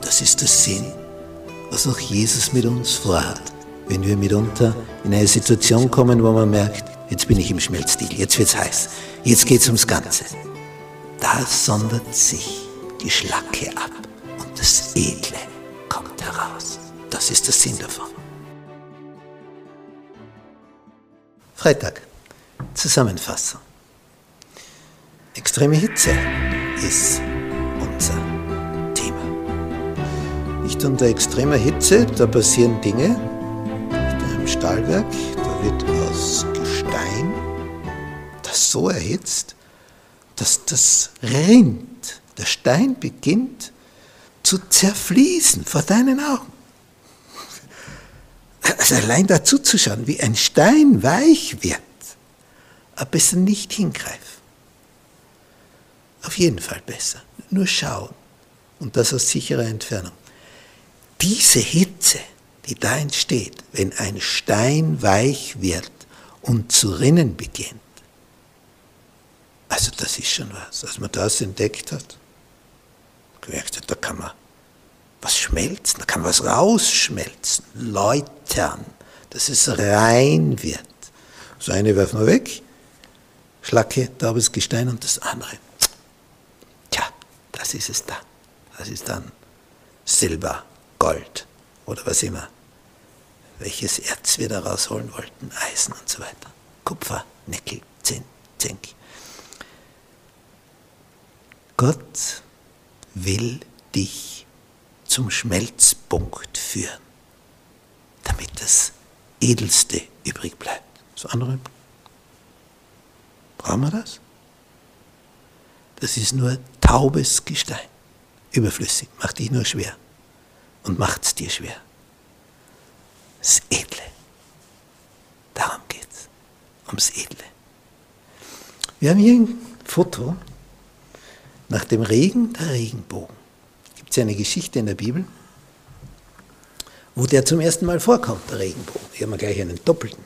Das ist der Sinn, was auch Jesus mit uns vorhat, wenn wir mitunter in eine Situation kommen, wo man merkt, jetzt bin ich im Schmelzstil, jetzt wird's heiß, jetzt geht's ums Ganze. Da sondert sich die Schlacke ab und das Edle kommt heraus. Das ist der Sinn davon. Freitag. Zusammenfassung. Extreme Hitze ist Nicht unter extremer Hitze, da passieren Dinge. Nicht Im Stahlwerk, da wird aus Gestein das so erhitzt, dass das rinnt. Der Stein beginnt zu zerfließen vor deinen Augen. Also allein dazu zu schauen, wie ein Stein weich wird, aber besser nicht hingreifen. Auf jeden Fall besser. Nur schauen. Und das aus sicherer Entfernung. Diese Hitze, die da entsteht, wenn ein Stein weich wird und zu rinnen beginnt, also das ist schon was. Als man das entdeckt hat, gemerkt hat, da kann man was schmelzen, da kann was rausschmelzen, läutern, dass es rein wird. Das eine werfen wir weg, Schlacke, taubes Gestein und das andere. Tja, das ist es da. Das ist dann Silber, Gold oder was immer. Welches Erz wir da rausholen wollten, Eisen und so weiter. Kupfer, Nickel, Zinn, Zink. Gott will dich zum Schmelzpunkt führen, damit das Edelste übrig bleibt. Das andere Brauchen wir das? Das ist nur taubes Gestein. Überflüssig, macht dich nur schwer. Und macht es dir schwer. Das Edle. Darum geht es. Ums Edle. Wir haben hier ein Foto nach dem Regen, der Regenbogen. Gibt es eine Geschichte in der Bibel, wo der zum ersten Mal vorkommt, der Regenbogen. Hier haben wir gleich einen doppelten,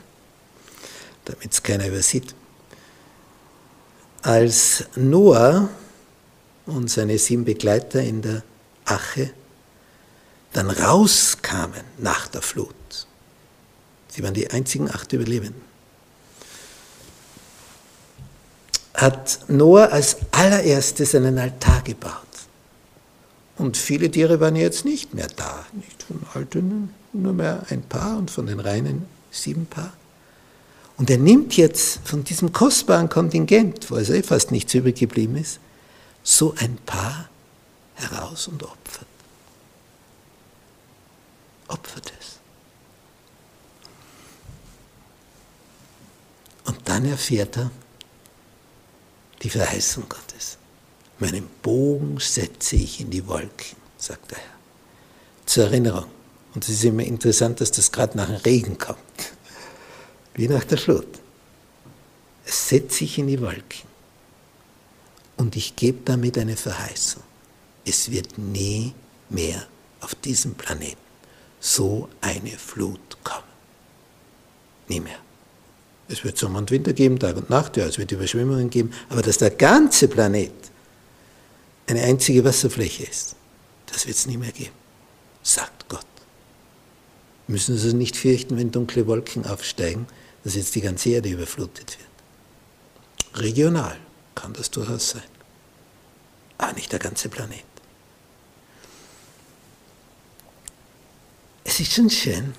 damit es keiner übersieht. Als Noah und seine sieben Begleiter in der Ache dann rauskamen nach der Flut, sie waren die einzigen acht Überlebenden, hat Noah als allererstes einen Altar gebaut. Und viele Tiere waren jetzt nicht mehr da, nicht von alten, nur mehr ein paar und von den reinen sieben Paar. Und er nimmt jetzt von diesem kostbaren Kontingent, wo also eh fast nichts übrig geblieben ist, so ein paar heraus und opfert. Opfert es. Und dann erfährt er die Verheißung Gottes. Meinen Bogen setze ich in die Wolken, sagt der Herr. Zur Erinnerung. Und es ist immer interessant, dass das gerade nach dem Regen kommt wie nach der Flut. Es setzt sich in die Wolken. Und ich gebe damit eine Verheißung. Es wird nie mehr auf diesem Planeten so eine Flut kommen. Nie mehr. Es wird Sommer und Winter geben, Tag und Nacht, ja, es wird Überschwemmungen geben, aber dass der ganze Planet eine einzige Wasserfläche ist, das wird es nie mehr geben, sagt Gott. Wir müssen also nicht fürchten, wenn dunkle Wolken aufsteigen, dass jetzt die ganze Erde überflutet wird. Regional kann das durchaus sein, aber nicht der ganze Planet. Es ist schon schön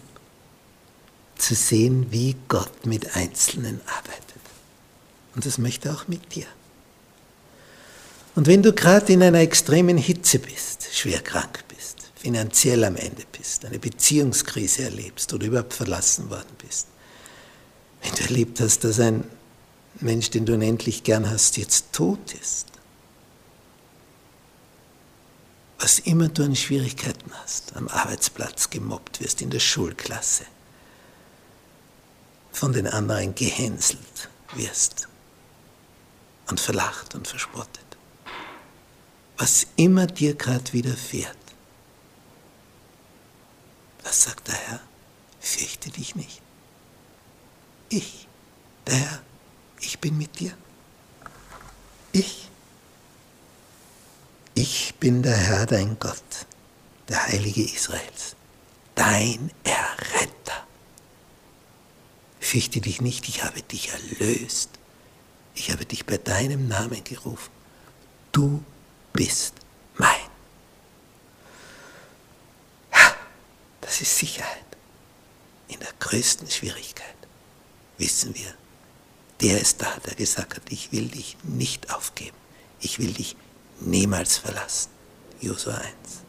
zu sehen, wie Gott mit Einzelnen arbeitet. Und das möchte er auch mit dir. Und wenn du gerade in einer extremen Hitze bist, schwer krank bist, finanziell am Ende bist, eine Beziehungskrise erlebst oder überhaupt verlassen worden bist, wenn du erlebt hast, dass ein Mensch, den du unendlich gern hast, jetzt tot ist. Was immer du an Schwierigkeiten hast, am Arbeitsplatz gemobbt wirst, in der Schulklasse, von den anderen gehänselt wirst und verlacht und verspottet. Was immer dir gerade widerfährt, was sagt der Herr? Fürchte dich nicht. Ich, der Herr, ich bin mit dir. Ich. Bin der Herr, dein Gott, der Heilige Israels, dein Erretter. Fürchte dich nicht, ich habe dich erlöst. Ich habe dich bei deinem Namen gerufen. Du bist mein. Das ist Sicherheit. In der größten Schwierigkeit wissen wir, der ist da, der gesagt hat, ich will dich nicht aufgeben. Ich will dich niemals verlassen. your signs.